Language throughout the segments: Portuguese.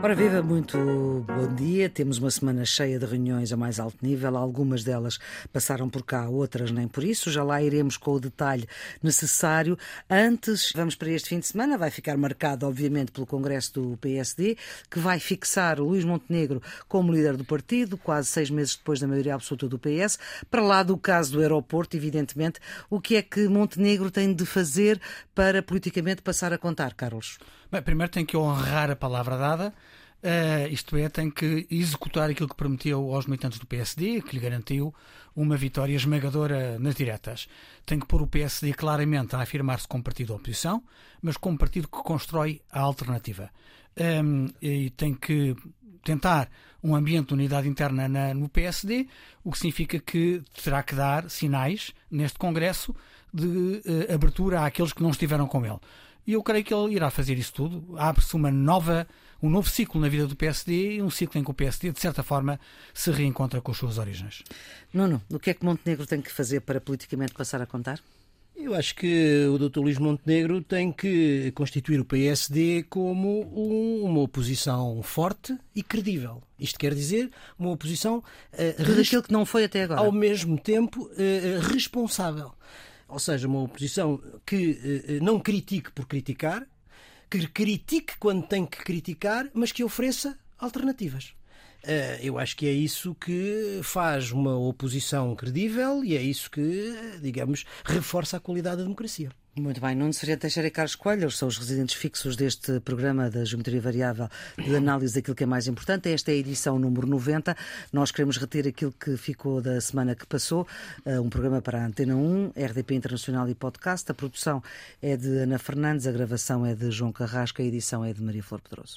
Ora viva, muito bom dia. Temos uma semana cheia de reuniões a mais alto nível. Algumas delas passaram por cá, outras nem por isso. Já lá iremos com o detalhe necessário. Antes, vamos para este fim de semana. Vai ficar marcado, obviamente, pelo Congresso do PSD, que vai fixar o Luís Montenegro como líder do partido, quase seis meses depois da maioria absoluta do PS. Para lá do caso do aeroporto, evidentemente, o que é que Montenegro tem de fazer para politicamente passar a contar, Carlos? Bem, primeiro tem que honrar a palavra dada. Uh, isto é, tem que executar aquilo que prometeu aos militantes do PSD, que lhe garantiu uma vitória esmagadora nas diretas. Tem que pôr o PSD claramente a afirmar-se como partido da oposição, mas como partido que constrói a alternativa. Um, e tem que tentar um ambiente de unidade interna na, no PSD, o que significa que terá que dar sinais neste Congresso de uh, abertura àqueles que não estiveram com ele. E eu creio que ele irá fazer isso tudo. Abre-se uma nova um novo ciclo na vida do PSD e um ciclo em que o PSD, de certa forma, se reencontra com as suas origens. Nuno, o que é que Montenegro tem que fazer para politicamente passar a contar? Eu acho que o Dr. Luís Montenegro tem que constituir o PSD como um, uma oposição forte e credível. Isto quer dizer uma oposição uh, tudo aquilo que não foi até agora. Ao mesmo tempo uh, responsável. Ou seja, uma oposição que uh, não critique por criticar, que critique quando tem que criticar, mas que ofereça alternativas. Eh, eu acho que é isso que faz uma oposição credível e é isso que, digamos, reforça a qualidade da democracia. Muito bem, Nuno Ferreira Teixeira e Carlos Coelho são os residentes fixos deste programa da Geometria Variável de análise daquilo que é mais importante. Esta é a edição número 90. Nós queremos reter aquilo que ficou da semana que passou, eh, um programa para a Antena 1, RDP Internacional e Podcast. A produção é de Ana Fernandes, a gravação é de João Carrasco, a edição é de Maria Flor Pedroso.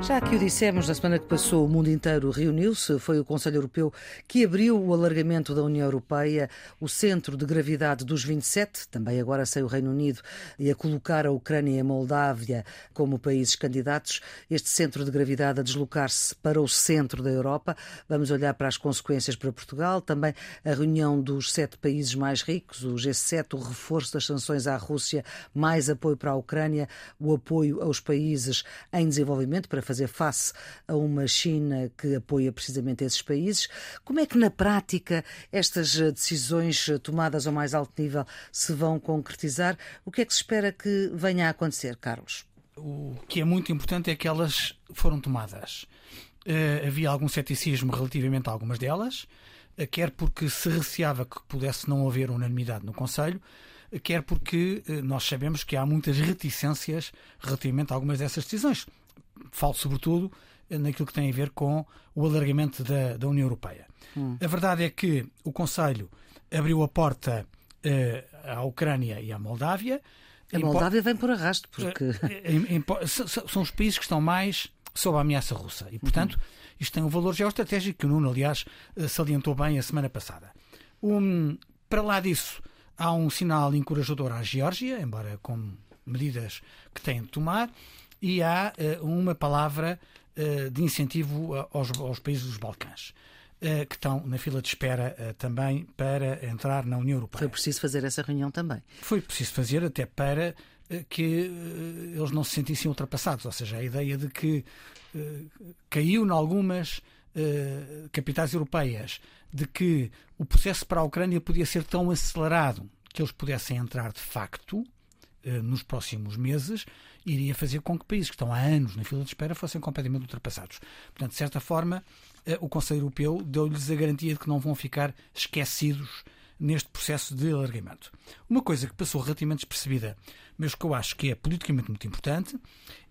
Já que o dissemos, na semana que passou, o mundo inteiro reuniu-se. Foi o Conselho Europeu que abriu o alargamento da União Europeia, o centro de gravidade dos 27, também agora sem o Reino Unido, e a colocar a Ucrânia e a Moldávia como países candidatos. Este centro de gravidade a deslocar-se para o centro da Europa. Vamos olhar para as consequências para Portugal. Também a reunião dos sete países mais ricos, o G7, o reforço das sanções à Rússia, mais apoio para a Ucrânia, o apoio aos países em desenvolvimento para fazer face a uma China que apoia precisamente esses países. Como é que, na prática, estas eh, decisões eh, tomadas ao mais alto nível se vão concretizar? O que é que se espera que venha a acontecer, Carlos? O que é muito importante é que elas foram tomadas. Uh, havia algum ceticismo relativamente a algumas delas, uh, quer porque se receava que pudesse não haver unanimidade no Conselho, uh, quer porque nós sabemos que há muitas reticências relativamente a algumas dessas decisões falo sobretudo naquilo que tem a ver com o alargamento da, da União Europeia. Hum. A verdade é que o Conselho abriu a porta uh, à Ucrânia e à Moldávia. A Moldávia vem por arrasto, porque. Uh, são os países que estão mais sob a ameaça russa. E, portanto, uhum. isto tem um valor geoestratégico que o Nuno, aliás, eh, salientou bem a semana passada. Um, para lá disso, há um sinal encorajador à Geórgia, embora com medidas que têm de tomar e há uh, uma palavra uh, de incentivo aos, aos, países dos Balcãs. Que estão na fila de espera também para entrar na União Europeia. Foi preciso fazer essa reunião também. Foi preciso fazer até para que eles não se sentissem ultrapassados, ou seja, a ideia de que caiu em algumas capitais europeias de que o processo para a Ucrânia podia ser tão acelerado que eles pudessem entrar de facto nos próximos meses iria fazer com que países que estão há anos na fila de espera fossem completamente ultrapassados. Portanto, de certa forma, eh, o Conselho Europeu deu-lhes a garantia de que não vão ficar esquecidos neste processo de alargamento. Uma coisa que passou relativamente despercebida, mas que eu acho que é politicamente muito importante,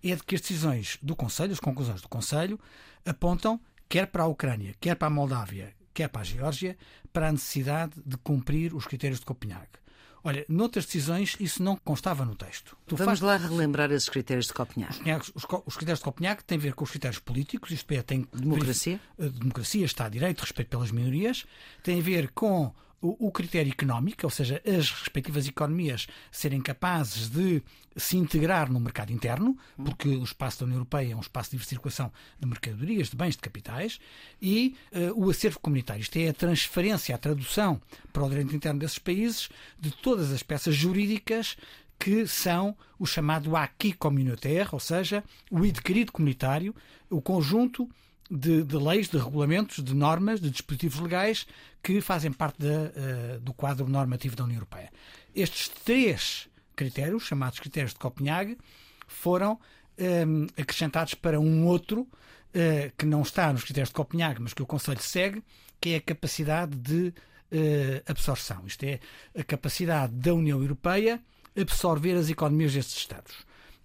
é de que as decisões do Conselho, as conclusões do Conselho, apontam, quer para a Ucrânia, quer para a Moldávia, quer para a Geórgia, para a necessidade de cumprir os critérios de Copenhague. Olha, noutras decisões isso não constava no texto. Tu Vamos faz... lá relembrar esses critérios de Copenhague. Os, os, os, critérios de Copenhague têm a ver com os critérios políticos, isto é, tem democracia, democracia, Estado de Direito, respeito pelas minorias, tem a ver com o, critério económico, ou seja, as respectivas economias serem capazes de se integrar no mercado interno, porque o espaço da União Europeia é um espaço de livre circulação de mercadorias, de bens, de capitais, e uh, o acervo comunitário. Isto é a transferência, a tradução para o direito interno desses países de todas as peças jurídicas que são o chamado acquis communautaire, ou seja, o adquirido comunitário, o conjunto de, de, leis, de regulamentos, de normas, de dispositivos legais que fazem parte de, uh, do quadro normativo da União Europeia. Estes três critérios, chamados critérios de Copenhague, foram ehm, acrescentados para um outro uh, que não está nos critérios de Copenhague, mas que o Conselho segue, que é a capacidade de uh, absorção. Isto é, a capacidade da União Europeia absorver as economias destes Estados.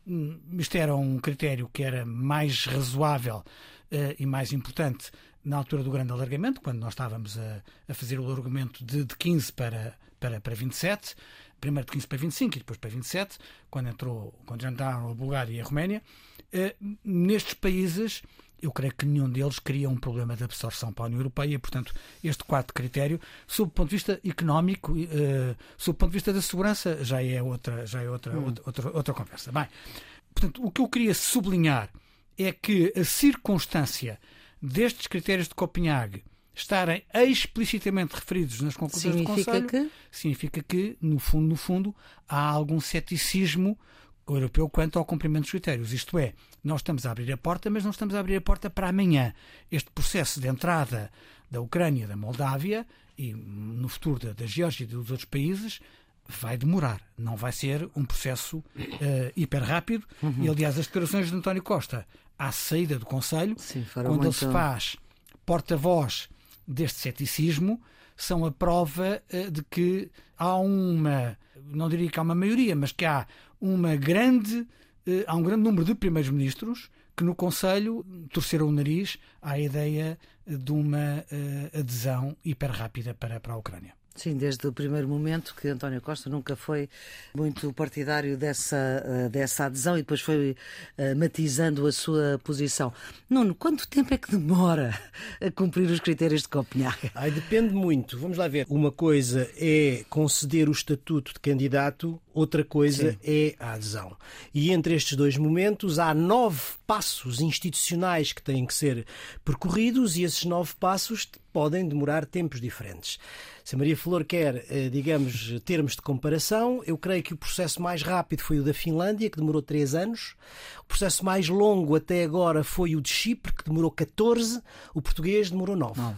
Hum, isto era um critério que era mais razoável e mais importante na altura do grande alargamento, quando nós estávamos a, a fazer o alargamento de, de 15 para, para, para 27, primeiro de 15 para 25 e depois para 27, quando, entrou, quando já entraram a Bulgária e a Roménia. Uh, nestes países, eu creio que nenhum deles cria um problema de absorção para a União Europeia, portanto, este quarto critério, sob o ponto de vista económico, uh, sob o ponto de vista da segurança, já é outra, já é outra, hum. outra, outra, outra conversa. Bem, portanto, o que eu queria sublinhar é que a circunstância destes critérios de Copenhague estarem explicitamente referidos nas conclusões significa do Conselho que... significa que, no fundo, no fundo, há algum ceticismo europeu quanto ao cumprimento dos critérios. Isto é, nós estamos a abrir a porta, mas não estamos a abrir a porta para amanhã. Este processo de entrada da Ucrânia, da Moldávia e no futuro da, da Geórgia e dos outros países vai demorar, não vai ser um processo uh, hiper rápido. Uhum. E aliás, as declarações de António Costa à saída do Conselho, Sim, quando muito... ele se faz porta-voz deste ceticismo, são a prova uh, de que há uma, não diria que há uma maioria, mas que há uma grande, uh, há um grande número de primeiros-ministros que no Conselho torceram o nariz à ideia de uma uh, adesão hiper rápida para, para a Ucrânia. Sim, desde o primeiro momento que António Costa nunca foi muito partidário dessa, eh, dessa adesão e depois foi uh, matizando a sua posição. Nuno, quanto tempo é que demora a cumprir os critérios de Copenhague? Ai, depende muito. Vamos lá ver. Uma coisa é conceder o estatuto de candidato, outra coisa Sim. é a adesão. E entre estes dois momentos há nove passos institucionais que têm que ser percorridos e esses nove passos podem demorar tempos diferentes. Se a Maria Flor quer, eh, digamos, termos de comparação, eu creio que o processo mais rápido foi o da Finlândia, que demorou 3 anos. O processo mais longo até agora foi o de Chipre, que demorou 14. O português demorou 9. 9.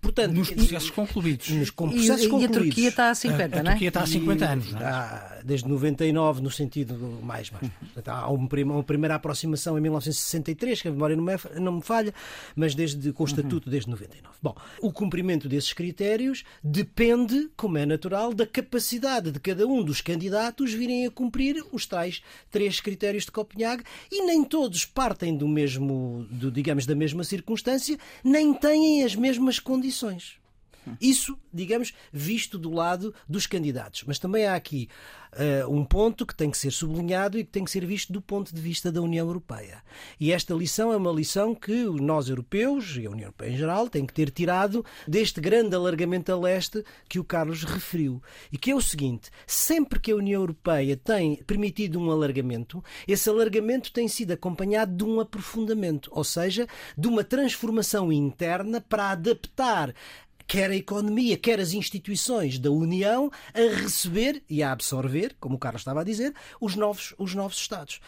Portanto, nos processos concluídos. Nos processos e, concluídos. E a Turquia está a 50, a, a não é? Turquia está há 50 anos. Não é? desde 99, no sentido mais. mais. Há uma, uma primeira aproximação em 1963, que a memória não me, não me falha, mas desde, com o Estatuto desde 99. Bom, o cumprimento desses critérios depende, como é natural, da capacidade de cada um dos candidatos virem a cumprir os tais três critérios de Copenhague e nem todos partem do mesmo, do, digamos, da mesma circunstância, nem têm as mesmas mesmas condições. Isso, digamos, visto do lado dos candidatos. Mas também há aqui uh, um ponto que tem que ser sublinhado e que tem que ser visto do ponto de vista da União Europeia. E esta lição é uma lição que nós europeus e a União Europeia em geral tem que ter tirado deste grande alargamento a leste que o Carlos referiu. E que é o seguinte: sempre que a União Europeia tem permitido um alargamento, esse alargamento tem sido acompanhado de um aprofundamento, ou seja, de uma transformação interna para adaptar quer a economia, quer as instituições da União, a receber e a absorver, como o Carlos estava a dizer, os novos, os novos Estados.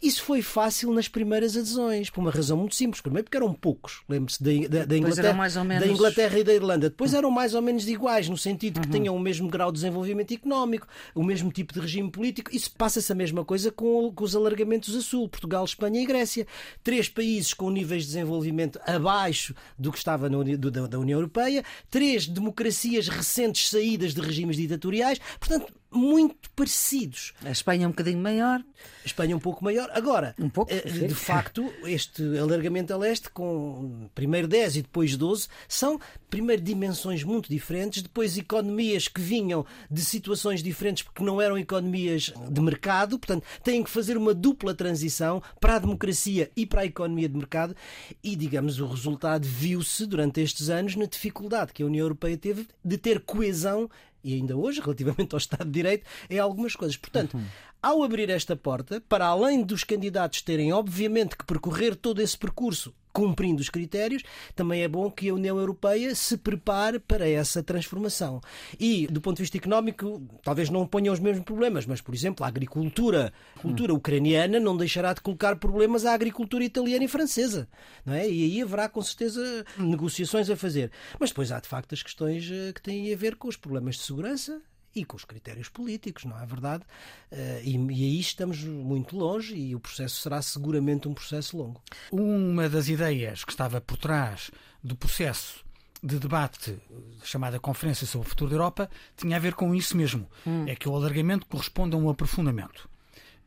Isso foi fácil nas primeiras adesões, por uma razão muito simples. Primeiro, porque eram poucos. Lembre-se da, da, Inglaterra, menos... da Inglaterra e da Irlanda. Depois eram mais ou menos iguais, no sentido que uhum. tinham o mesmo grau de desenvolvimento económico, o mesmo tipo de regime político. Isso passa-se a mesma coisa com, com os alargamentos a sul: Portugal, Espanha e Grécia. Três países com níveis de desenvolvimento abaixo do que estava no, do, da União Europeia, três democracias recentes saídas de regimes ditatoriais. Portanto, muito parecidos. A Espanha é um bocadinho maior. A Espanha é um pouco maior. Agora, um pouco, eh, de facto, este alargamento a leste, com primeiro 10 e depois 12, são primeiro dimensões muito diferentes, depois economias que vinham de situações diferentes porque não eram economias de mercado, portanto, têm que fazer uma dupla transição para a democracia e para a economia de mercado e, digamos, o resultado viu-se durante estes anos na dificuldade que a União Europeia teve de ter coesão e ainda hoje, relativamente ao Estado de Direito, em algumas coisas. Portanto, uhum. ao abrir esta porta, para além dos candidatos terem, obviamente, que percorrer todo esse percurso cumprindo os critérios, também é bom que a União Europeia se prepare para essa transformação. E, do ponto de vista económico, talvez não ponha os mesmos problemas, mas, por exemplo, a agricultura, a cultura ucraniana não deixará de colocar problemas à agricultura italiana e francesa. Não é? E aí haverá, com certeza, negociações a fazer. Mas depois há, de facto, as questões eh, que têm a ver com os problemas de segurança e com os critérios políticos, não é verdade? Eh, e, e aí estamos muito longe e o processo será seguramente um processo longo. Uma das ideias que estava por trás do processo de debate chamada Conferência sobre o Futuro da Europa tinha a ver com isso mesmo. Hum. É que o alargamento corresponde a um aprofundamento.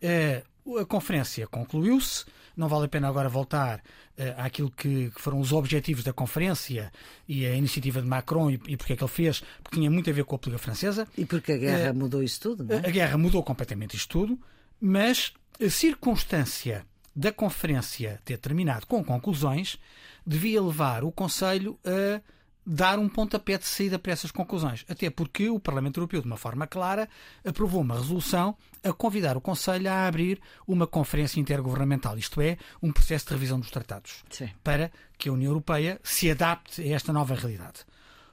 Eh, a conferência concluiu-se, não vale a pena agora voltar uh, àquilo que, que, foram os objetivos da conferência e a iniciativa de Macron e, e porque é que ele fez, porque tinha muito a ver com a política francesa. E porque a guerra uh, mudou isso tudo, não é? A guerra mudou completamente isto tudo, mas a circunstância da conferência ter terminado com conclusões devia levar o Conselho a dar um pontapé de saída para essas conclusões. Até porque o Parlamento Europeu, de uma forma clara, aprovou uma resolução a convidar o Conselho a abrir uma conferência intergovernamental, isto é, um processo de revisão dos tratados, Sim. para que a União Europeia se adapte a esta nova realidade.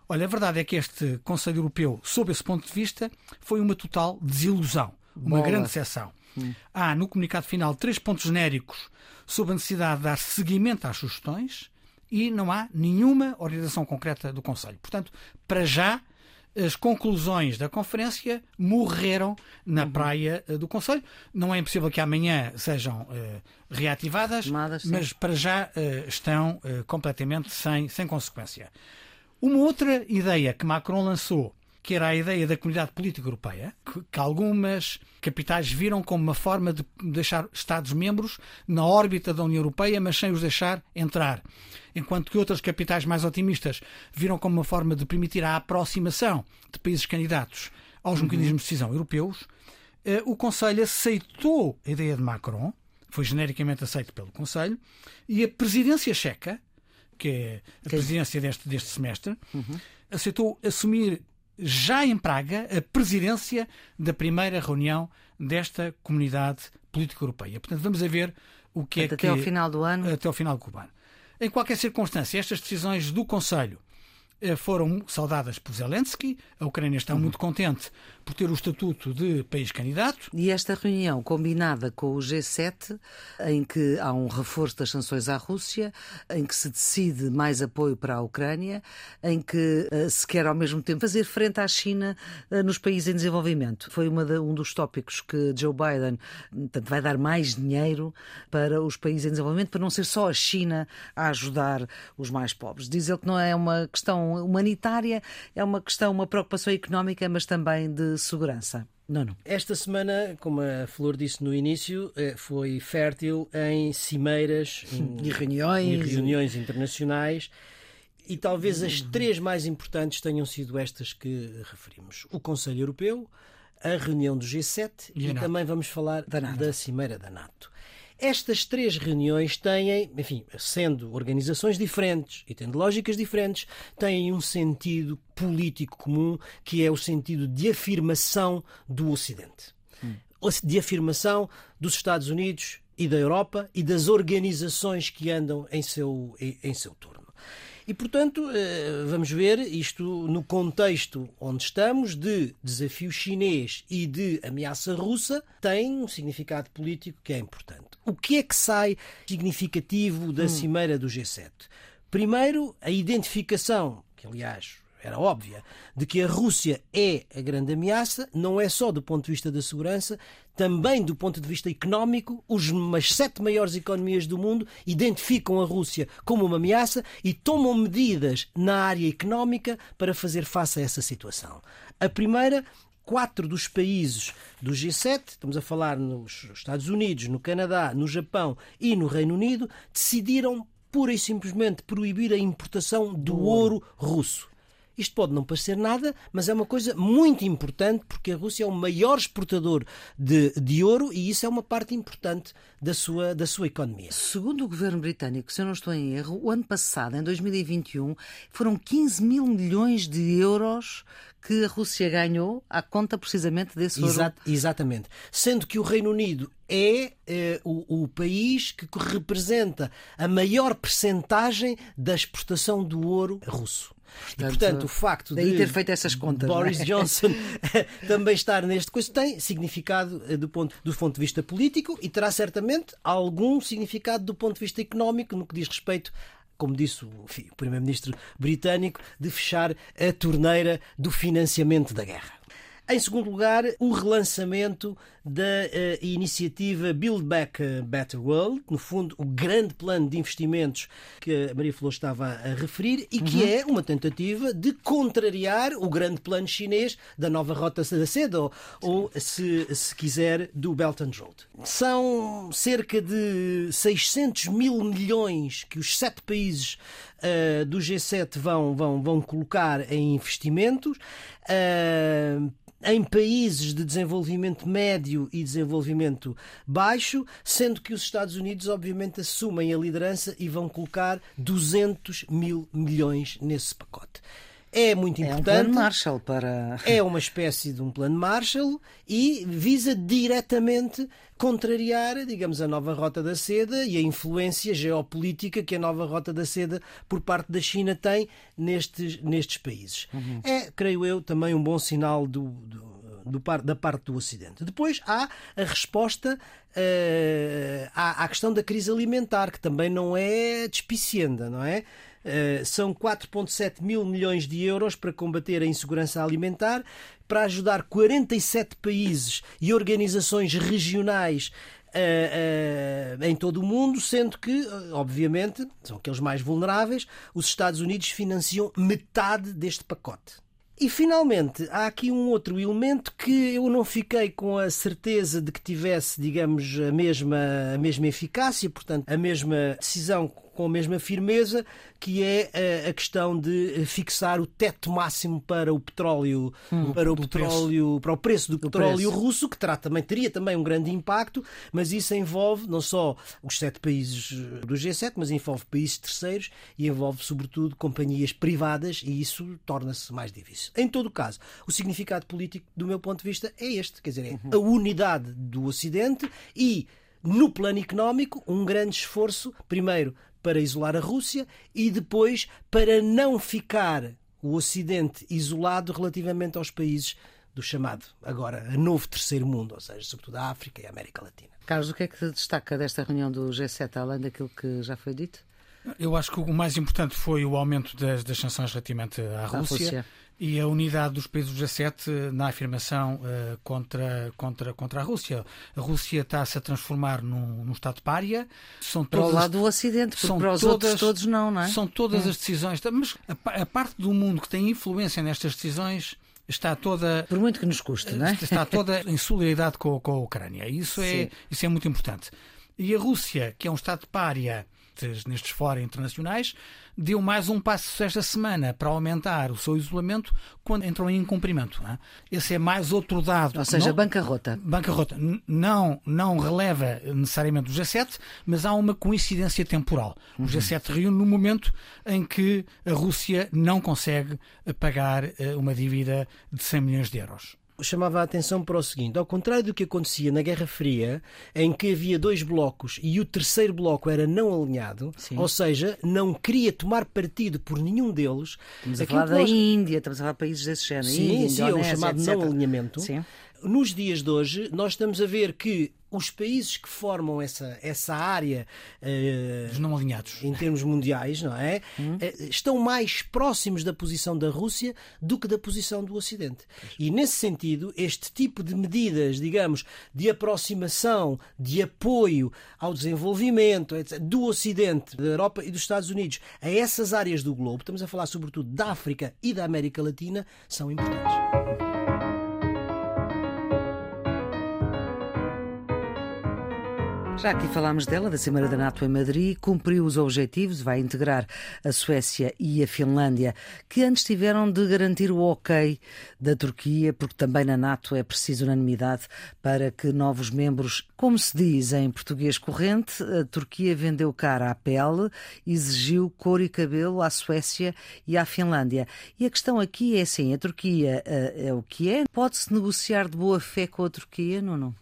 Olha, a verdade é que este Conselho Europeu, sob esse ponto de vista, foi uma total desilusão, uma Bola. grande decepção. Hum. Há no comunicado final três pontos genéricos sobre a necessidade de dar seguimento às sugestões e não há nenhuma orientação concreta do Conselho. Portanto, para já, as conclusões da conferência morreram na uhum. praia eh, do Conselho. Não é impossível que amanhã sejam uh, reativadas, Tomadas, mas para já uh, estão uh, completamente sem, sem consequência. Uma outra ideia que Macron lançou que era a ideia da comunidade política europeia, que, que algumas capitais viram como uma forma de deixar Estados-membros na órbita da União Europeia, mas sem os deixar entrar. Enquanto que outras capitais mais otimistas viram como uma forma de permitir a aproximação de países candidatos aos uhum. mecanismos de decisão europeus, eh, o Conselho aceitou a ideia de Macron, foi genericamente aceito pelo Conselho, e a presidência checa, que é a presidência deste, deste semestre, uhum. aceitou assumir já em Praga, a presidência da primeira reunião desta comunidade política europeia. Portanto, vamos a ver o que é que. Até ao final do ano. Até ao final do ano. Em qualquer circunstância, estas decisões do Conselho eh, foram saudadas por Zelensky. A Ucrânia está uhum. muito contente por ter o estatuto de país candidato. E esta reunião combinada com o G7, em que há um reforço das sanções à Rússia, em que se decide mais apoio para a Ucrânia, em que uh, se quer ao mesmo tempo fazer frente à China uh, nos países em desenvolvimento. Foi de, um dos tópicos que Joe Biden portanto, vai dar mais dinheiro para os países em desenvolvimento, para não ser só a China a ajudar os mais pobres. Diz ele que não é uma questão humanitária, é uma questão, uma preocupação económica, mas também de segurança. Não, não. Esta semana, como a Flor disse no início, eh, foi fértil em cimeiras e reuniões, e reuniões internacionais. E talvez as três mais importantes tenham sido estas que referimos: o Conselho Europeu, a reunião do G7 e, e também vamos falar da, da Cimeira da NATO. Estas três reuniões têm, enfim, sendo organizações diferentes e tendo lógicas diferentes, têm um sentido político comum que é o sentido de afirmação do Ocidente. Hum. De afirmação dos Estados Unidos e da Europa e das organizações que andam em seu, em seu torno. E, portanto, eh, vamos ver isto no contexto onde estamos, de desafio chinês e de ameaça russa, tem um significado político que é importante. O que é que sai significativo da hum. cimeira do G7? Primeiro, a identificação, que aliás era óbvia, de que a Rússia é a grande ameaça, não é só do ponto de vista da segurança, também do ponto de vista económico, as sete maiores economias do mundo identificam a Rússia como uma ameaça e tomam medidas na área económica para fazer face a essa situação. A primeira quatro dos países do G7, estamos a falar nos Estados Unidos, no Canadá, no Japão e no Reino Unido, decidiram pura e simplesmente proibir a importação do ouro russo. Isto pode não parecer nada, mas é uma coisa muito importante porque a Rússia é o maior exportador de, de ouro e isso é uma parte importante da sua, da sua economia. Segundo o governo britânico, se eu não estou em erro, o ano passado, em 2021, foram 15 mil milhões de euros que a Rússia ganhou à conta precisamente desse ouro. Exato, exatamente. Sendo que o Reino Unido é eh, o, o, país que representa a maior percentagem da exportação do ouro russo. Portanto, e, portanto, o facto de ter feito essas contas, Boris é? Johnson também estar neste coisa tem significado eh, do ponto, do ponto de vista político e terá certamente algum significado do ponto de vista económico no que diz respeito como disse o, o primeiro-ministro britânico, de fechar a torneira do financiamento da guerra. Em segundo lugar, o relançamento da uh, iniciativa Build Back Better World, no fundo, o grande plano de investimentos que a Maria Flor estava a referir e que uhum. é uma tentativa de contrariar o grande plano chinês da nova Rota da Seda, ou, ou se, se quiser, do Belt and Road. São cerca de 600 mil milhões que os sete países uh, do G7 vão, vão, vão colocar em investimentos. Uh, em países de desenvolvimento médio e desenvolvimento baixo, sendo que os Estados Unidos, obviamente, assumem a liderança e vão colocar 200 mil milhões nesse pacote. É muito importante. É um plano Marshall para. É uma espécie de um plano Marshall e visa diretamente contrariar, digamos, a nova Rota da Seda e a influência geopolítica que a nova Rota da Seda por parte da China tem nestes, nestes países. Uhum. É, creio eu, também um bom sinal do, do, do par, da parte do Ocidente. Depois há a resposta uh, à, à questão da crise alimentar, que também não é despicienda, não é? Uh, são 4,7 mil milhões de euros para combater a insegurança alimentar, para ajudar 47 países e organizações regionais Uh, uh, em todo o mundo, sendo que, obviamente, são aqueles mais vulneráveis, os Estados Unidos financiam metade deste pacote. E finalmente, há aqui um outro elemento que eu não fiquei com a certeza de que tivesse, digamos, a mesma, a mesma eficácia, portanto, a mesma decisão com a mesma firmeza, que é a, a questão de fixar o teto máximo para o petróleo, hum, para o petróleo, preço. para o preço do, petróleo preço. russo, que terá também, teria também um grande impacto, mas isso envolve não só os sete países do G7, mas envolve países terceiros e envolve, sobretudo, companhias privadas e isso torna-se mais difícil. Em todo o caso, o significado político, do meu ponto de vista, é este, quer dizer, é uhum. a unidade do Ocidente e no plano económico, um grande esforço, primeiro, para isolar a Rússia e depois para não ficar o Ocidente isolado relativamente aos países do chamado agora novo terceiro mundo, ou seja, sobretudo a África e a América Latina. Carlos, o que é que destaca desta reunião do G7, além daquilo que já foi dito? Eu acho que o mais importante foi o aumento das, das sanções relativamente à Rússia. Rússia e a unidade dos países do G7 na afirmação uh, contra, contra, contra a Rússia. A Rússia está-se a transformar num, num Estado pária. São todas, para o lado do Ocidente, porque são para os todas, outros todos não, não é? São todas hum. as decisões. Mas a, a parte do mundo que tem influência nestas decisões está toda. Por muito que nos custe, não é? Está toda em solidariedade com, com a Ucrânia. Isso é, isso é muito importante. E a Rússia, que é um Estado pária nestes, nestes fóruns internacionais, deu mais um passo esta semana para aumentar o seu isolamento quando entrou em incumprimento. É? Esse é mais outro dado. Ou seja, não, bancarrota. Bancarrota. Não, não releva necessariamente o G7, mas há uma coincidência temporal. O uhum. G7 reúne no momento em que a Rússia não consegue pagar eh, uma dívida de 100 milhões de euros chamava a atenção para o seguinte: ao contrário do que acontecia na Guerra Fria, em que havia dois blocos e o terceiro bloco era não alinhado, Sim. ou seja, não queria tomar partido por nenhum deles. Estamos a falar da nós... Índia, estamos a falar de países desse género. Sim, Índia, sim, é o chamado etc. não alinhamento. Sim. Nos dias de hoje, nós estamos a ver que os países que formam essa, essa área uh, não alinhados. em termos mundiais não é? Hum. uh, estão mais próximos da posição da Rússia do que da posição do Ocidente. E nesse sentido este tipo de medidas digamos de aproximação de apoio ao desenvolvimento etc, do Ocidente da Europa e dos Estados Unidos a essas áreas do globo estamos a falar sobretudo da África e da América Latina são importantes Já aqui falámos dela, da Cimeira da NATO em Madrid, cumpriu os objetivos, vai integrar a Suécia e a Finlândia, que antes tiveram de garantir o ok da Turquia, porque também na NATO é preciso unanimidade para que novos membros, como se diz em português corrente, a Turquia vendeu cara à pele, exigiu cor e cabelo à Suécia e à Finlândia. E a questão aqui é assim, a Turquia é, é o que é? Pode-se negociar de boa fé com a Turquia, não?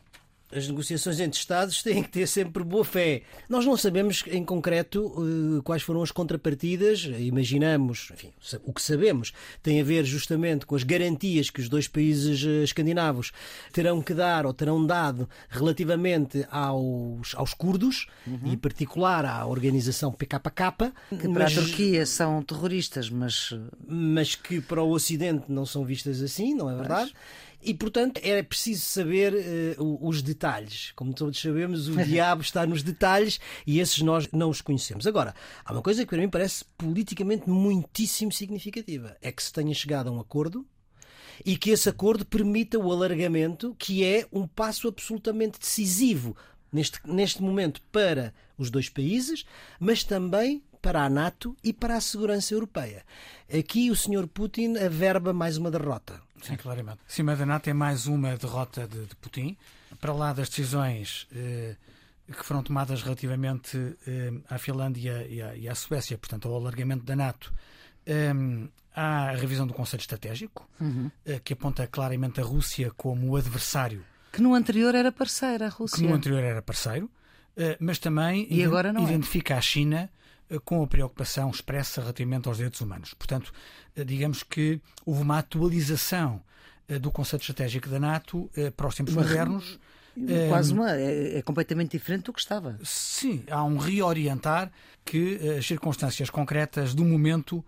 As negociações entre Estados têm que ter sempre boa fé. Nós não sabemos em concreto eh, quais foram as contrapartidas, imaginamos, enfim, o que sabemos tem a ver justamente com as garantias que os dois países eh, escandinavos terão que dar ou terão dado relativamente aos, aos curdos, uhum. e em particular à organização PKK. Que para mas, a Turquia são terroristas, mas... Mas que para o Ocidente não são vistas assim, não é verdade? Mas... E, portanto, é preciso saber uh, os detalhes. Como todos sabemos, o diabo está nos detalhes e esses nós não os conhecemos. Agora, há uma coisa que para mim parece politicamente muitíssimo significativa: é que se tenha chegado a um acordo e que esse acordo permita o alargamento, que é um passo absolutamente decisivo neste, neste momento para os dois países, mas também para a NATO e para a segurança europeia. Aqui o Sr. Putin averba mais uma derrota. Sim, claramente. Cima da NATO é mais uma derrota de, de Putin. Para lá das decisões eh, que foram tomadas relativamente eh, à Finlândia e à, e à, Suécia, portanto, ao alargamento da NATO, eh, há a revisão do Conselho Estratégico, uhum. Eh, que aponta claramente a Rússia como o adversário. Que no anterior era parceira, a Rússia. Que no anterior era parceiro, eh, mas também e agora não é. identifica é. a China com a preocupação expressa relativamente aos direitos humanos. Portanto, eh, digamos que houve uma atualização eh, do conceito estratégico da NATO para os tempos uma, modernos. Quase uma. É, é, completamente diferente do que estava. Sim, há um reorientar que as circunstâncias concretas do momento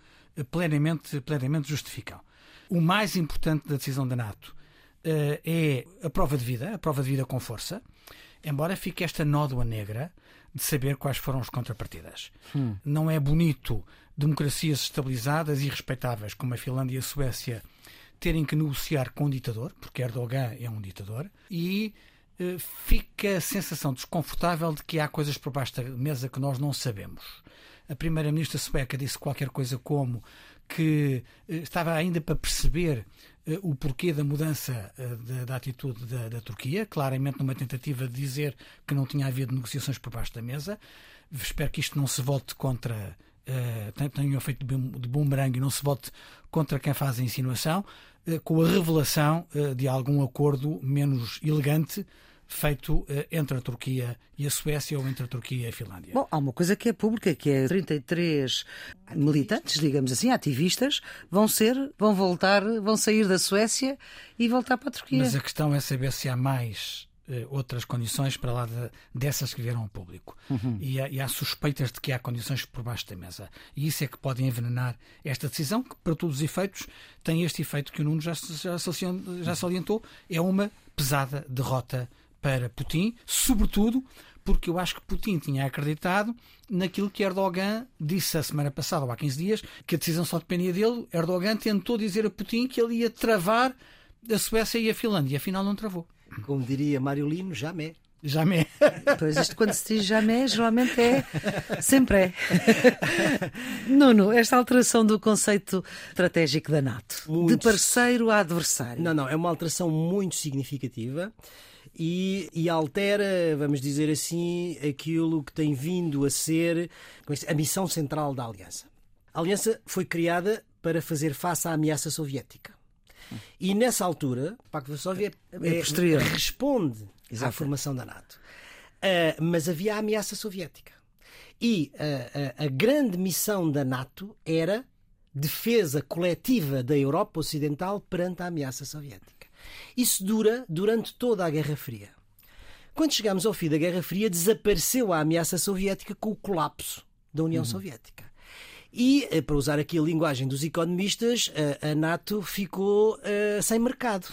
plenamente, plenamente justificam. O mais importante da decisão da NATO é a prova de vida, a prova de vida com força, embora fique esta nódoa negra de saber quais foram as contrapartidas. Hum. Não é bonito democracias estabilizadas e respeitáveis como a Finlândia e a Suécia terem que negociar com um ditador, porque Erdogan é um ditador, e eh, fica a sensação desconfortável de que há coisas por baixo da mesa que nós não sabemos. A primeira-ministra sueca disse qualquer coisa como que eh, estava ainda para perceber o porquê da mudança eh, da, atitude da, da, Turquia, claramente numa tentativa de dizer que não tinha havido negociações por baixo da mesa. Espero que isto não se volte contra. Uh, tenha um efeito de boomerang e não se volte contra quem faz a insinuação, uh, com a revelação uh, de algum acordo menos elegante feito eh, entre a Turquia e a Suécia ou entre a Turquia e a Finlândia? Bom, há uma coisa que é pública, que é 33 militantes, digamos assim, ativistas, vão ser, vão voltar, vão sair da Suécia e voltar para a Turquia. Mas a questão é saber se há mais eh, outras condições para lá de, dessas que vieram ao público. Uhum. E, há, e, há, suspeitas de que há condições por baixo da mesa. E isso é que pode envenenar esta decisão, que, para todos os efeitos, tem este efeito que o Nuno já, já, já salientou: é uma pesada derrota para Putin, sobretudo porque eu acho que Putin tinha acreditado naquilo que Erdogan disse a semana passada, ou há 15 dias, que a decisão só dependia dele. Erdogan tentou dizer a Putin que ele ia travar a Suécia e a Finlândia, e afinal não travou. Como diria Mário Lino, jamais. Jamais. Pois isto quando se diz jamais, geralmente é sempre é. Nuno, esta alteração do conceito estratégico da NATO, muito... de parceiro a adversário. Não, não, é uma alteração muito significativa e, e, altera, vamos dizer assim, aquilo que tem vindo a ser a missão central da Aliança. A Aliança foi criada para fazer face à ameaça soviética. E nessa altura, o Pacto de Varsóvia é, é, responde Exato. à formação da NATO. Uh, mas havia a ameaça soviética. E uh, uh, a grande missão da NATO era defesa coletiva da Europa Ocidental perante a ameaça soviética. Isso dura durante toda a Guerra Fria. Quando chegamos ao fim da Guerra Fria, desapareceu a ameaça soviética com o colapso da União uhum. Soviética. E, eh, para usar aqui a linguagem dos economistas, a, NATO ficou uh, sem mercado.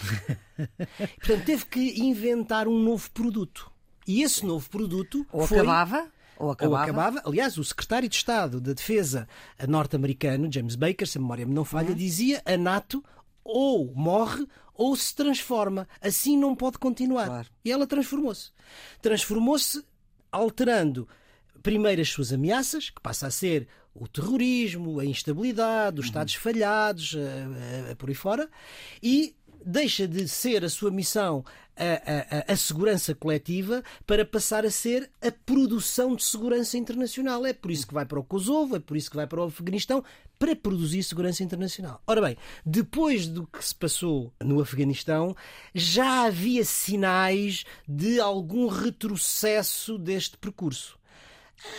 Portanto, teve que inventar um novo produto. E esse novo produto ou foi... acabava ou acabava. Ou acabava. Aliás, o secretário de Estado da Defesa norte-americano, James Baker, se a memória me não falha, uhum. dizia a NATO ou morre ou se transforma. Assim não pode continuar. Claro. E ela transformou-se. Transformou-se alterando primeiro as suas ameaças, que passa a ser o terrorismo, a instabilidade, os Estados falhados, a, a, por aí fora, e deixa de ser a sua missão a, a, a, segurança coletiva para passar a ser a produção de segurança internacional. É por isso que vai para o Kosovo, é por isso que vai para o Afeganistão, para produzir segurança internacional. Ora bem, depois do que se passou no Afeganistão, já havia sinais de algum retrocesso deste percurso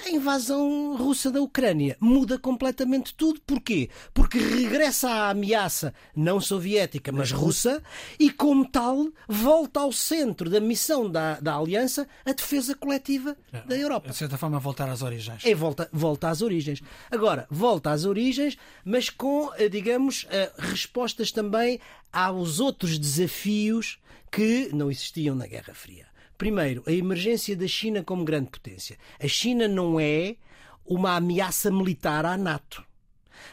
a invasão russa da Ucrânia muda completamente tudo. Porquê? Porque regressa à ameaça não soviética, mas russa, e como tal volta ao centro da missão da, da Aliança a defesa coletiva é, da Europa. De certa forma, voltar às origens. É, volta, volta às origens. Agora, volta às origens, mas com, eh, digamos, eh, respostas também aos outros desafios que não existiam na Guerra Fria. Primeiro, a emergência da China como grande potência. A China não é uma ameaça militar à NATO.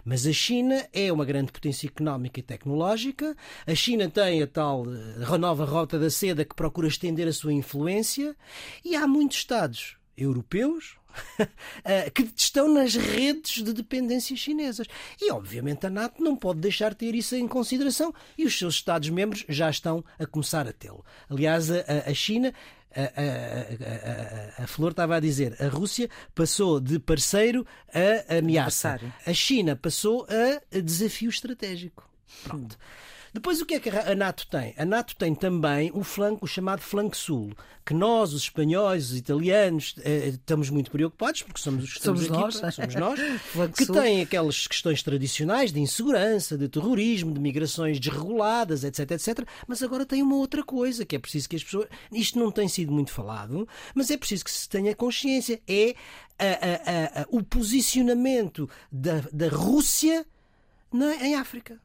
Mas a China é uma grande potência económica e tecnológica. A China tem a tal eh, nova rota da seda que procura estender a sua influência. E há muitos Estados europeus eh, que estão nas redes de dependências chinesas. E, obviamente, a NATO não pode deixar de ter isso em consideração e os seus Estados-membros já estão a começar a tê-lo. Aliás, a, a China a, a, a, a, Flor estava a dizer, a Rússia passou de parceiro a ameaça. A China passou a desafio estratégico. Pronto. Depois, o que é que a NATO tem? A NATO tem também o flanco, o chamado flanco sul, que nós, os espanhóis, os italianos, eh, estamos muito preocupados, porque somos os que somos nós, aqui, somos nós que tem aquelas questões tradicionais de insegurança, de terrorismo, de migrações desreguladas, etc, etc. Mas agora tem uma outra coisa que é preciso que as pessoas. Isto não tem sido muito falado, mas é preciso que se tenha consciência. É a, a, a, o posicionamento da, da Rússia na, em África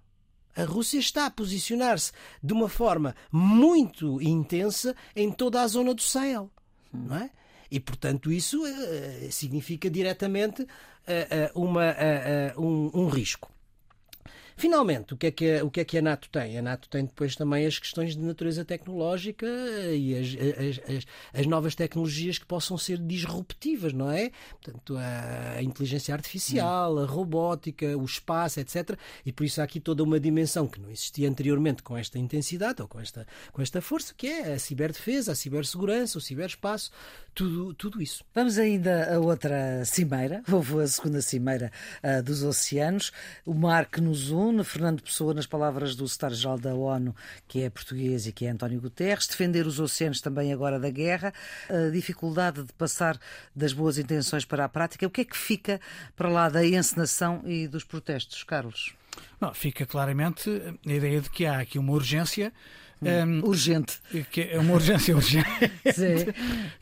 a Rússia está a posicionar-se de uma forma muito intensa em toda a zona do Sahel. Não é? E, portanto, isso uh, significa diretamente uh, uh, uma, um, um risco. Finalmente, o que, é que a, o que é que a NATO tem? A NATO tem depois também as questões de natureza tecnológica e as, as, as, as novas tecnologias que possam ser disruptivas, não é? Portanto, a, inteligência artificial, a robótica, o espaço, etc. E por isso há aqui toda uma dimensão que não existia anteriormente com esta intensidade ou com esta, com esta força, que é a ciberdefesa, a cibersegurança, o ciberespaço, tudo, tudo isso. Vamos ainda a outra cimeira, houve a segunda cimeira uh, dos oceanos, o mar que nos une Fernando Pessoa, nas palavras do secretário-geral da ONU, que é português e que é António Guterres, defender os oceanos também agora da guerra, a dificuldade de passar das boas intenções para a prática. O que é que fica para lá da encenação e dos protestos, Carlos? Não, fica claramente a ideia de que há aqui uma urgência. Hum, um, urgente. Que é uma urgência urgente.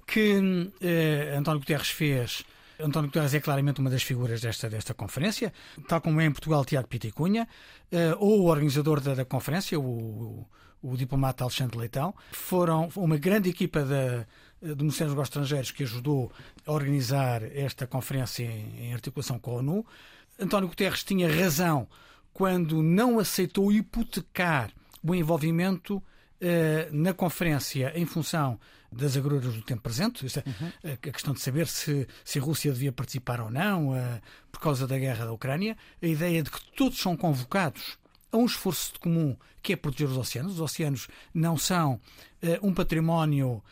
que uh, António Guterres fez António Guterres é claramente uma das figuras desta, desta conferência, tal como é em Portugal Tiago Piticunha, uh, ou o organizador da, da conferência, o, o, o, diplomata Alexandre Leitão. Foram uma grande equipa da, do Ministério dos Negócios Estrangeiros que ajudou a organizar esta conferência em, em articulação com a ONU. António Guterres tinha razão quando não aceitou hipotecar o envolvimento uh, na conferência em função das agruras do tempo presente, é, uhum. a questão de saber se, se a Rússia devia participar ou não uh, por causa da guerra da Ucrânia, a ideia de que todos são convocados a um esforço comum que é proteger os oceanos. Os oceanos não são uh, um património uh,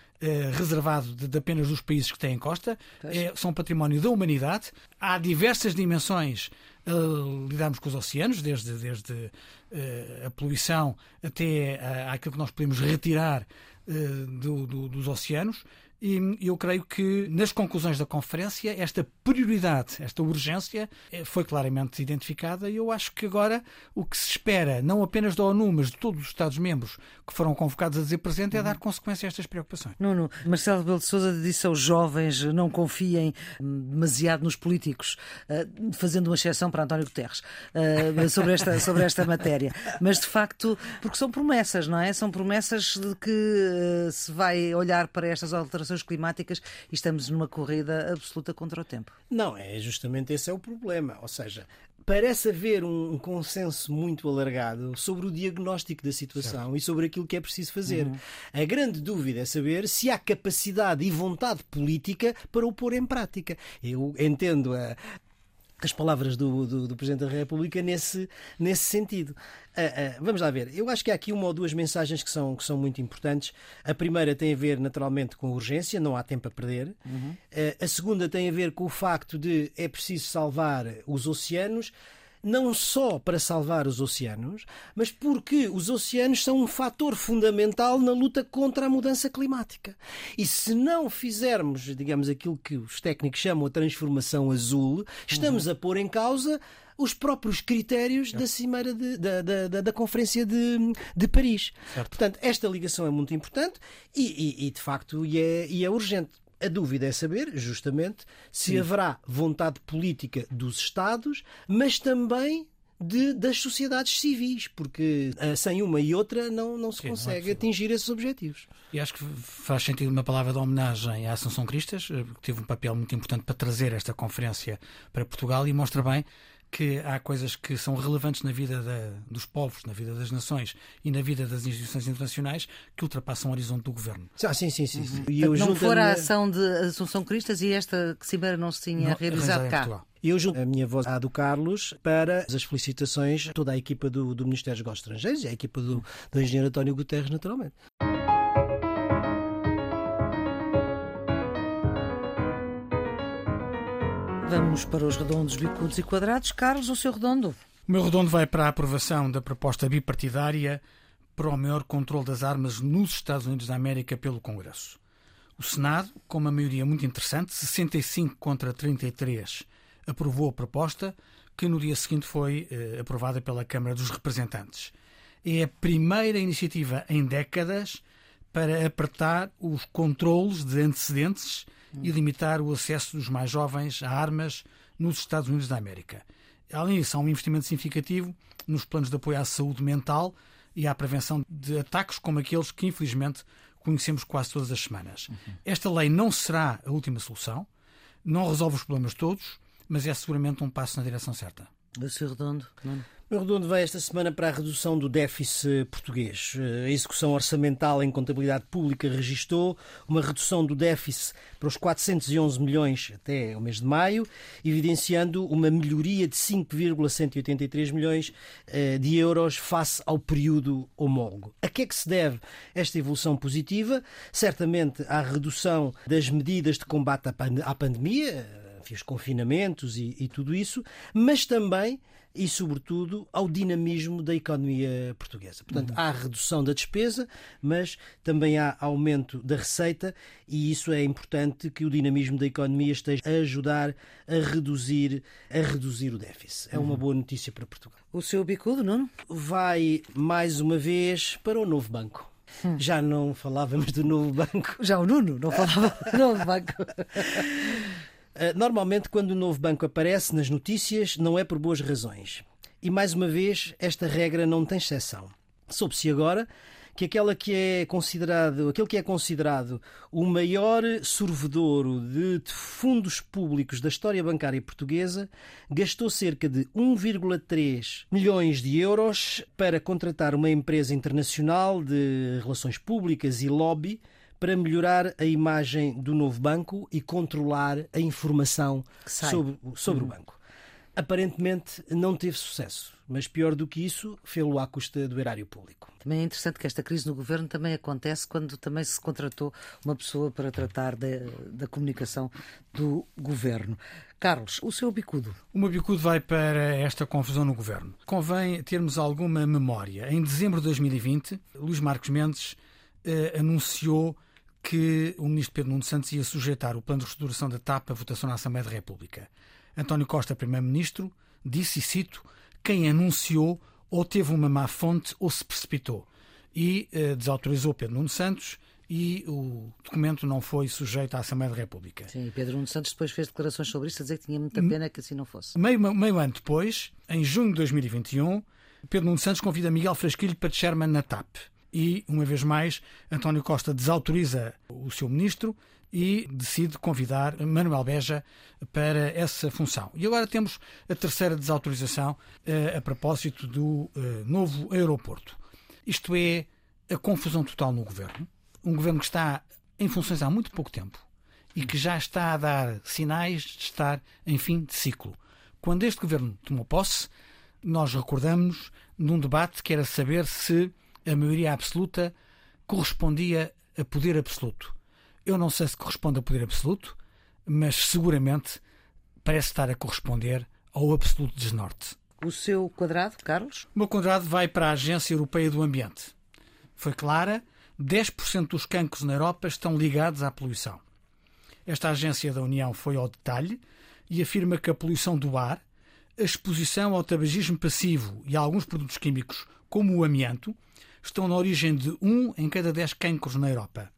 reservado de, de, apenas dos países que têm costa, é, são um património da humanidade. Há diversas dimensões a lidarmos com os oceanos, desde, desde uh, a poluição até aquilo que nós podemos retirar eh, do, do, dos oceanos. E eu creio que nas conclusões da conferência esta prioridade, esta urgência eh, foi claramente identificada e eu acho que agora o que se espera, não apenas da ONU, mas de todos os Estados-membros que foram convocados a dizer presente, é dar consequência a estas preocupações. Nuno, Marcelo Rebelo de Sousa disse aos jovens não confiem demasiado nos políticos, eh, fazendo uma exceção para António Guterres sobre esta, sobre esta matéria. Mas de facto, porque são promessas, não é? São promessas de que eh, se vai olhar para estas alterações climáticas e estamos numa corrida absoluta contra o tempo. Não, é justamente esse é o problema. Ou seja, parece haver um consenso muito alargado sobre o diagnóstico da situação certo. e sobre aquilo que é preciso fazer. Uhum. A grande dúvida é saber se há capacidade e vontade política para o pôr em prática. Eu entendo a, as palavras do, do, do, Presidente da República nesse, nesse sentido. Uh, uh, vamos lá ver. Eu acho que há aqui uma ou duas mensagens que são, que são muito importantes. A primeira tem a ver, naturalmente, com urgência, não há tempo a perder. Uhum. Uh, a segunda tem a ver com o facto de é preciso salvar os oceanos não só para salvar os oceanos, mas porque os oceanos são um fator fundamental na luta contra a mudança climática. E se não fizermos, digamos, aquilo que os técnicos chamam a transformação azul, estamos uhum. a pôr em causa os próprios critérios da cimeira de, da, da, da, Conferência de, de Paris. Certo. Portanto, esta ligação é muito importante e, e, e de facto e é, e é urgente. A dúvida é saber, justamente, se Sim. haverá vontade política dos Estados, mas também de, das sociedades civis, porque uh, sem uma e outra não, não se Sim, consegue não é atingir esses objetivos. E acho que faz sentido uma palavra de homenagem à Assunção Cristas, eh, que teve um papel muito importante para trazer esta conferência para Portugal e mostra bem que há coisas que são relevantes na vida da, dos povos, na vida das nações e na vida das instituições internacionais que ultrapassam o horizonte do governo. Ah, sim, sim, sim. sim. E eu não for a ação de Assunção Cristas e esta Cimeira não se tinha não, realizado cá. Eu junto a minha voz à do Carlos para as felicitações toda a equipa do, do Ministério dos Negócios Estrangeiros e a equipa do, do engenheiro António Guterres, naturalmente. Vamos para os redondos, bicudos e quadrados. Carlos, o seu redondo? O meu redondo vai para a aprovação da proposta bipartidária para o maior controle das armas nos Estados Unidos da América pelo Congresso. O Senado, com uma maioria muito interessante, 65 contra 33, aprovou a proposta, que no dia seguinte foi eh, aprovada pela Câmara dos Representantes. É a primeira iniciativa em décadas para apertar os controles de antecedentes e limitar o acesso dos mais jovens a armas nos Estados Unidos da América. Além disso, há um investimento significativo nos planos de apoio à saúde mental e à prevenção de ataques como aqueles que, infelizmente, conhecemos quase todas as semanas. Uhum. Esta lei não será a última solução, não resolve os problemas todos, mas é seguramente um passo na direção certa. Redondo, não? O Redondo vai esta semana para a redução do déficit português. A execução orçamental em contabilidade pública registou uma redução do déficit para os 411 milhões até o mês de maio, evidenciando uma melhoria de 5,183 milhões eh, de euros face ao período homólogo. A que é que se deve esta evolução positiva? Certamente à redução das medidas de combate à pandemia, os confinamentos e, e tudo isso, mas também e, sobretudo, ao dinamismo da economia portuguesa. Portanto, uhum. há redução da despesa, mas também há aumento da receita, e isso é importante que o dinamismo da economia esteja a ajudar a reduzir, a reduzir o déficit. É uma uhum. boa notícia para Portugal. O seu bicudo, não? Vai mais uma vez para o novo banco. Hum. Já não falávamos do novo banco. Já o Nuno não falava do novo banco. Eh, normalmente, quando o novo banco aparece nas notícias, não é por boas razões. E mais uma vez, esta regra não tem exceção. Soube-se agora que aquela que é considerado, aquele que é considerado o maior sorvedouro de fundos públicos da história bancária portuguesa gastou cerca de 1,3 milhões de euros para contratar uma empresa internacional de relações públicas e lobby para melhorar a imagem do novo banco e controlar a informação sobre, sobre uhum. o banco. Aparentemente não teve sucesso, mas pior do que isso, fê-lo à custa do erário público. Também é interessante que esta crise no governo também acontece quando também se contratou uma pessoa para tratar da, da comunicação do governo. Carlos, o seu bicudo. O meu bicudo vai para esta confusão no governo. Convém termos alguma memória. Em dezembro de 2020, Luís Marcos Mendes eh, anunciou que o ministro Pedro Nuno Santos ia sujeitar o plano de reestruturação da TAP à votação na Assembleia da República. António Costa, primeiro-ministro, disse, e cito, quem anunciou ou teve uma má fonte ou se precipitou. E eh, desautorizou Pedro Nuno Santos e o documento não foi sujeito à Assembleia da República. Sim, Pedro Nuno Santos depois fez declarações sobre isso, a dizer que tinha muita pena que assim não fosse. Meio, meio ano depois, em junho de 2021, Pedro Nuno Santos convida Miguel Frasquilho para chairman na TAP e, uma vez mais, António Costa desautoriza o seu ministro e decide convidar Manuel Beja para essa função. E agora temos a terceira desautorização uh, a propósito do uh, novo aeroporto. Isto é a confusão total no governo. Um governo que está em funções há muito pouco tempo e que já está a dar sinais de estar em fim de ciclo. Quando este governo tomou posse, nós recordamos num debate que era saber se a maioria absoluta correspondia a poder absoluto. Eu não sei se corresponde a poder absoluto, mas seguramente parece estar a corresponder ao absoluto desnorte. O seu quadrado, Carlos? O meu quadrado vai para a Agência Europeia do Ambiente. Foi clara, 10% dos cancros na Europa estão ligados à poluição. Esta agência da União foi ao detalhe e afirma que a poluição do ar, a exposição ao tabagismo passivo e a alguns produtos químicos, como o amianto, estão na origem de um em cada dez cancros na Europa.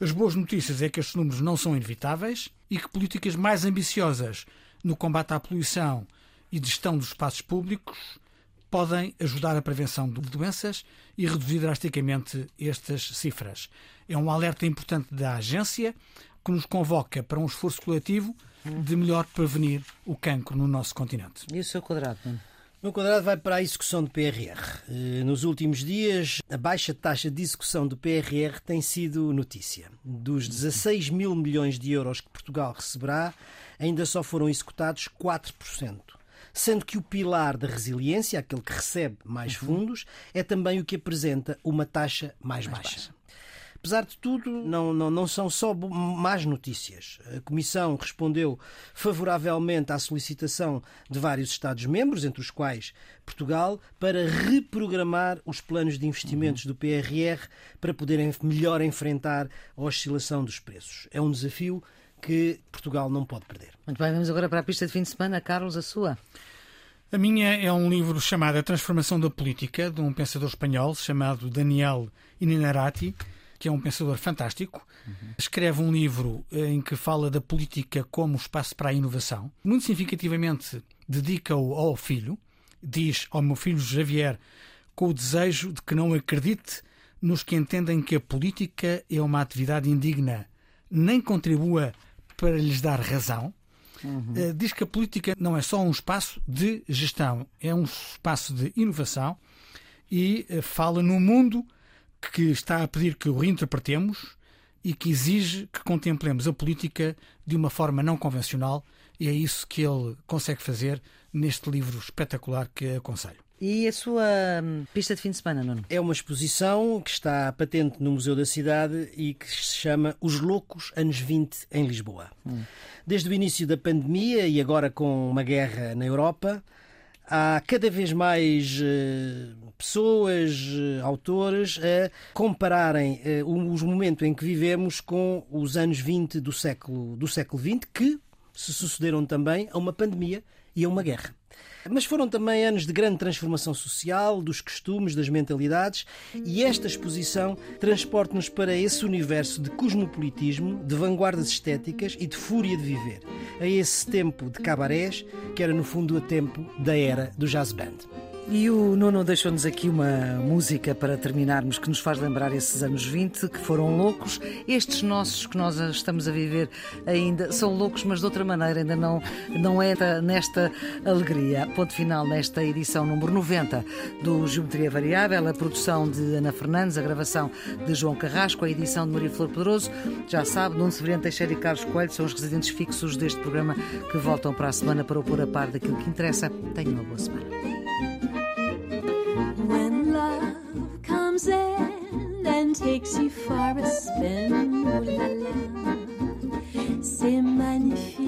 As boas notícias é que estes números não são inevitáveis e que políticas mais ambiciosas no combate à poluição e gestão dos espaços públicos podem ajudar a prevenção de doenças e reduzir drasticamente estas cifras. É um alerta importante da agência que nos convoca para um esforço coletivo de melhor prevenir o cancro no nosso continente. E o seu quadrado? Meu quadrado vai para a execução do PRR. Eh, nos últimos dias, a baixa taxa de execução do PRR tem sido notícia. Dos 16 mil milhões de euros que Portugal receberá, ainda só foram executados 4%. Sendo que o pilar da resiliência, aquele que recebe mais uhum. fundos, é também o que apresenta uma taxa mais, mais baixa. baixa. Apesar de tudo, não, não, não são só más notícias. A Comissão respondeu favoravelmente à solicitação de vários Estados-membros, entre os quais Portugal, para reprogramar os planos de investimentos do PRR para poderem melhor enfrentar a oscilação dos preços. É um desafio que Portugal não pode perder. Muito bem, vamos agora para a pista de fim de semana. Carlos, a sua. A minha é um livro chamado A Transformação da Política, de um pensador espanhol chamado Daniel Inarati que é um pensador fantástico. Uhum. Escreve um livro eh, em que fala da política como espaço para a inovação. Muito significativamente, dedica-o ao filho. Diz ao meu filho Javier com o desejo de que não acredite nos que entendem que a política é uma atividade indigna, nem contribua para lhes dar razão. Uhum. Eh, diz que a política não é só um espaço de gestão, é um espaço de inovação e eh, fala no mundo que está a pedir que o reinterpretemos e que exige que contemplemos a política de uma forma não convencional, e é isso que ele consegue fazer neste livro espetacular que aconselho. E a sua hum, pista de fim de semana, Nuno? É uma exposição que está patente no Museu da Cidade e que se chama Os Loucos Anos 20 em Lisboa. Hum. Desde o início da pandemia e agora com uma guerra na Europa, há cada vez mais uh, pessoas, uh, autores, a compararem uh, os momentos em que vivemos com os anos 20 do século, do século XX, que se sucederam também a uma pandemia e a uma guerra. Mas foram também anos de grande transformação social, dos costumes, das mentalidades, e esta exposição transporta-nos para esse universo de cosmopolitismo, de vanguardas estéticas e de fúria de viver, a esse tempo de cabarés, que era no fundo o tempo da era do jazz band. E o Nuno deixou-nos aqui uma música para terminarmos que nos faz lembrar esses anos 20 que foram loucos. Estes nossos que nós estamos a viver ainda são loucos, mas de outra maneira ainda não, não é nesta alegria. Ponto final nesta edição número 90 do Geometria Variável, a produção de Ana Fernandes, a gravação de João Carrasco, a edição de Maria Flor Pedroso. Já sabe, Nuno Severiano Teixeira e Carlos Coelho são os residentes fixos deste programa que voltam para a semana para o pôr a par daquilo que interessa. Tenham uma boa semana. Comes in and takes you for a spin. Ooh la la, c'est magnifique.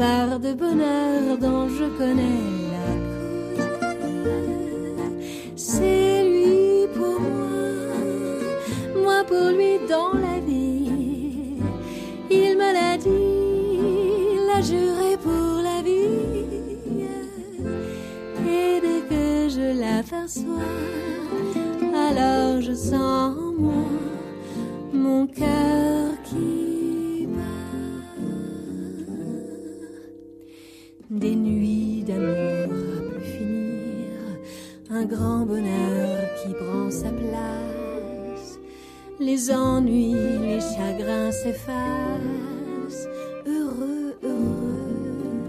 part de bonheur dont je connais la cause. C'est lui pour moi, moi pour lui dans la vie. Il me l'a dit, l'a juré pour la vie. Et dès que je l'aperçois, alors je sens en moi mon cœur grand bonheur qui prend sa place. Les ennuis, les chagrins s'effacent, heureux, heureux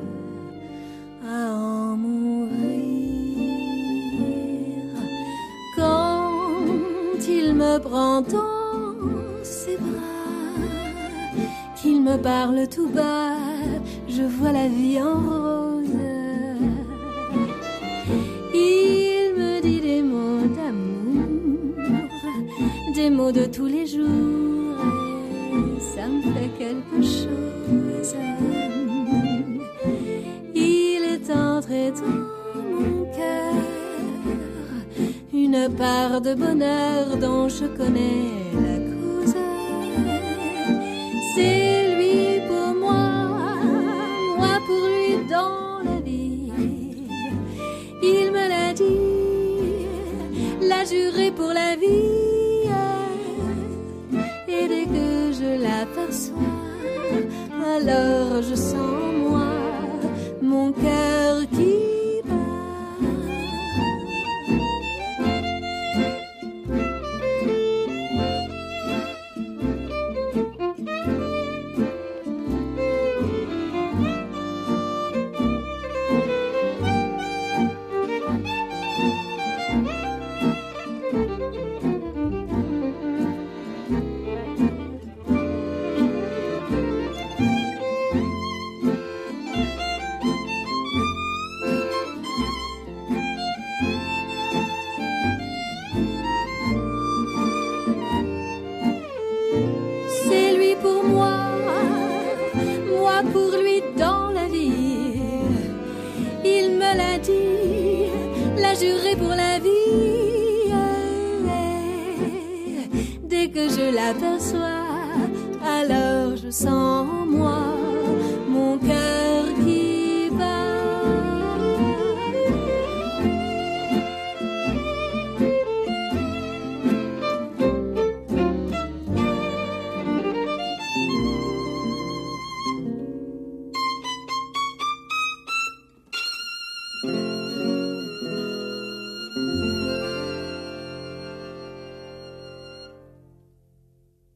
à en mourir. Quand il me prend dans ses bras, qu'il me parle tout bas, je vois la vie en rose. De tous les jours, ça me fait quelque chose. Il est entré dans mon cœur une part de bonheur dont je connais